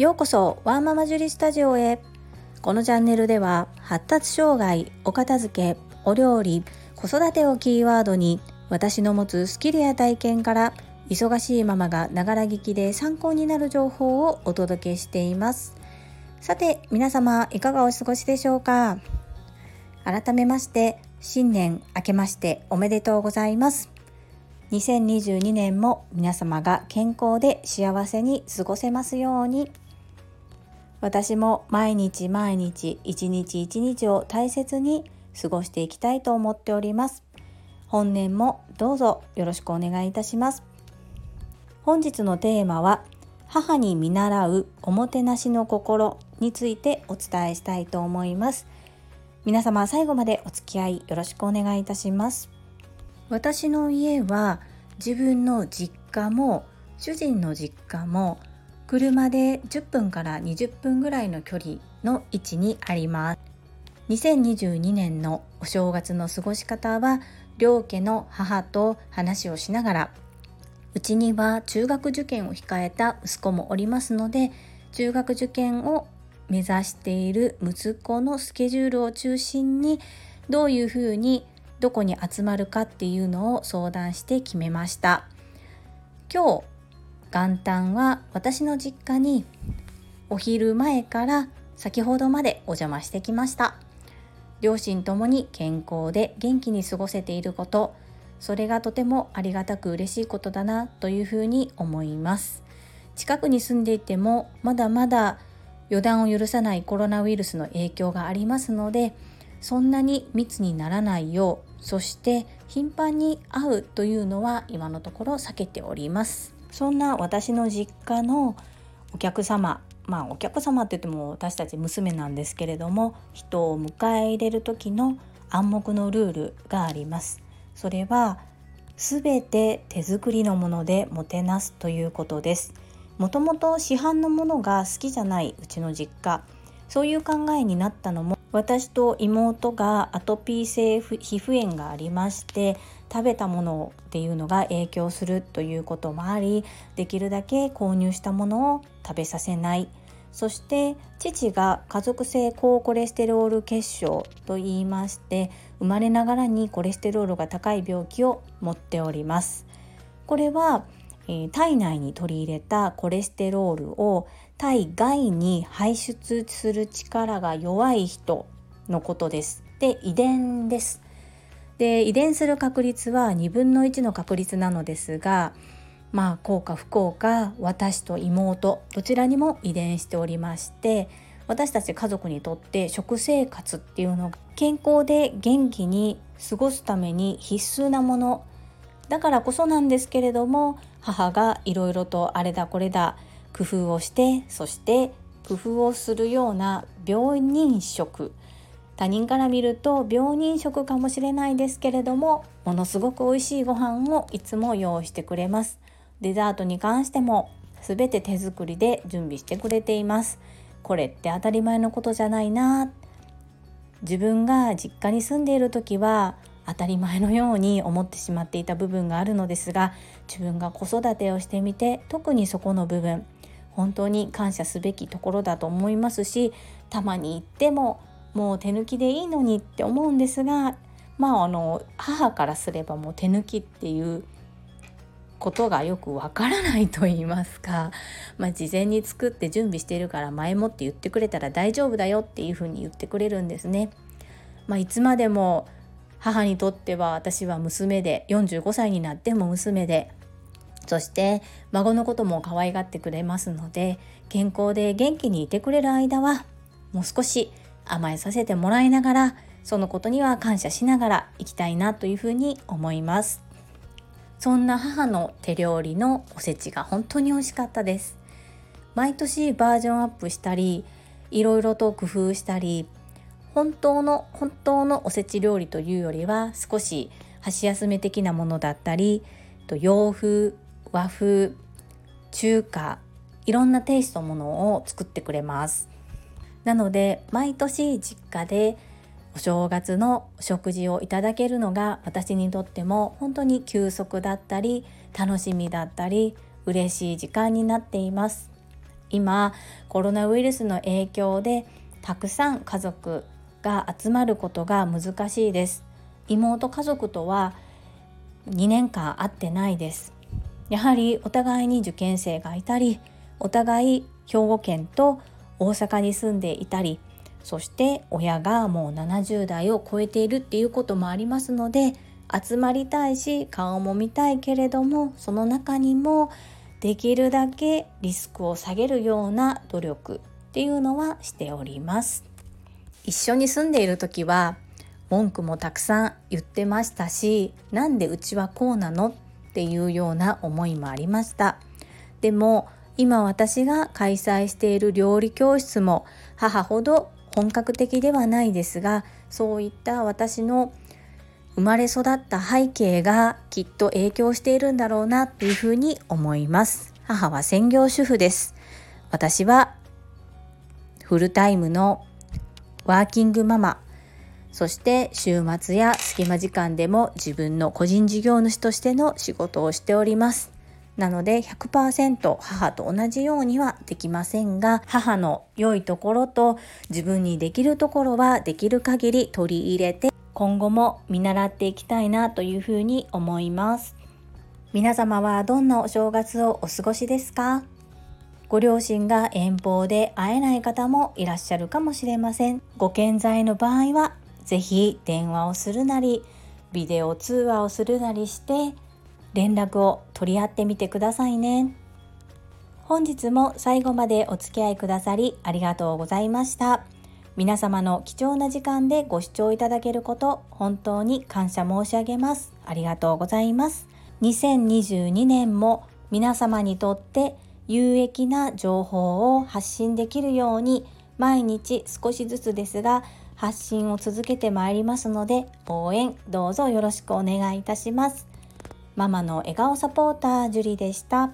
ようこそワンママジュリスタジオへ。このチャンネルでは発達障害お片付けお料理子育てをキーワードに私の持つスキルや体験から忙しいママがながら聞きで参考になる情報をお届けしています。さて皆様いかがお過ごしでしょうか？改めまして新年明けましておめでとうございます。2022年も皆様が健康で幸せに過ごせますように。私も毎日毎日一日一日を大切に過ごしていきたいと思っております。本年もどうぞよろしくお願いいたします。本日のテーマは母に見習うおもてなしの心についてお伝えしたいと思います。皆様最後までお付き合いよろしくお願いいたします。私の家は自分の実家も主人の実家も車で10分から20分ぐらいの距離の位置にあります。2022年のお正月の過ごし方は両家の母と話をしながらうちには中学受験を控えた息子もおりますので中学受験を目指している息子のスケジュールを中心にどういうふうにどこに集まるかっていうのを相談して決めました。今日元旦は私の実家にお昼前から先ほどまでお邪魔してきました。両親ともに健康で元気に過ごせていること。それがとてもありがたく嬉しいことだなというふうに思います。近くに住んでいてもまだまだ予断を許さないコロナウイルスの影響がありますのでそんなに密にならないようそして頻繁に会うというのは今のところ避けております。そんな私の実家のお客様まあお客様って言っても私たち娘なんですけれども人を迎え入れる時の暗黙のルールがあります。それは全て手作りのものでもてなすということです。もともと市販のものが好きじゃないうちの実家。そういう考えになったのも私と妹がアトピー性皮膚炎がありまして食べたものっていうのが影響するということもありできるだけ購入したものを食べさせない。そして父が家族性高コレステロール血症と言いまして生まれながらにコレステロールが高い病気を持っております。これはえ体内に取り入れたコレステロールを体外に排出する力が弱い人のことです。で遺伝です。で遺伝する確率は2分の1の確率なのですがまあ幸か不幸か私と妹どちらにも遺伝しておりまして私たち家族にとって食生活っていうのが健康で元気に過ごすために必須なものだからこそなんですけれども母がいろいろとあれだこれだ工夫をしてそして工夫をするような病人食。他人から見ると病人食かもしれないですけれどもものすごく美味しいご飯をいつも用意してくれます。デザートに関しても全て手作りで準備してくれています。これって当たり前のことじゃないな。自分が実家に住んでいる時は当たり前のように思ってしまっていた部分があるのですが自分が子育てをしてみて特にそこの部分本当に感謝すべきところだと思いますしたまに行ってももう手抜きでいいのにって思うんですがまああの母からすればもう手抜きっていうことがよくわからないと言いますか、まあ、事前に作って準備しているから前もって言ってくれたら大丈夫だよっていうふうに言ってくれるんですね。まあ、いつまでも母にとっては私は娘で45歳になっても娘でそして孫のことも可愛がってくれますので健康で元気にいてくれる間はもう少し甘えさせてもらいながらそのことには感謝しながらいきたいなというふうに思います。そんな母の手料理のおせちが本当に美味しかったです。毎年バージョンアップしたりいろいろと工夫したり本当の本当のおせち料理というよりは少し箸休め的なものだったりと洋風和風中華いろんなテイストものを作ってくれます。なので毎年実家でお正月の食事をいただけるのが私にとっても本当に休息だったり楽しみだったり嬉しい時間になっています。今コロナウイルスの影響でたくさん家族が集まることが難しいです。妹家族とは2年間会ってないです。やはりお互いに受験生がいたりお互い兵庫県と大阪に住んでいたりそして親がもう70代を超えているっていうこともありますので集まりたいし顔も見たいけれどもその中にもできるだけリスクを下げるような努力っていうのはしております。一緒に住んでいる時は文句もたくさん言ってましたしなんでうちはこうなのっていうような思いもありました。でも今私が開催している料理教室も母ほど本格的ではないですがそういった私の生まれ育った背景がきっと影響しているんだろうなというふうに思います。母は専業主婦です。私はフルタイムのワーキングママ。そして週末や隙間時間でも自分の個人事業主としての仕事をしております。なので100%母と同じようにはできませんが母の良いところと自分にできるところはできる限り取り入れて今後も見習っていきたいなというふうに思います。皆様はどんなお正月をお過ごしですか？ご両親が遠方で会えない方もいらっしゃるかもしれません。ご健在の場合はぜひ電話をするなりビデオ通話をするなりして連絡を取り合ってみてくださいね。本日も最後までお付き合いくださりありがとうございました。皆様の貴重な時間でご視聴いただけること本当に感謝申し上げます。ありがとうございます。2022年も皆様にとって有益な情報を発信できるように毎日少しずつですが発信を続けてまいりますので応援どうぞよろしくお願いいたしますママの笑顔サポータージュリでした。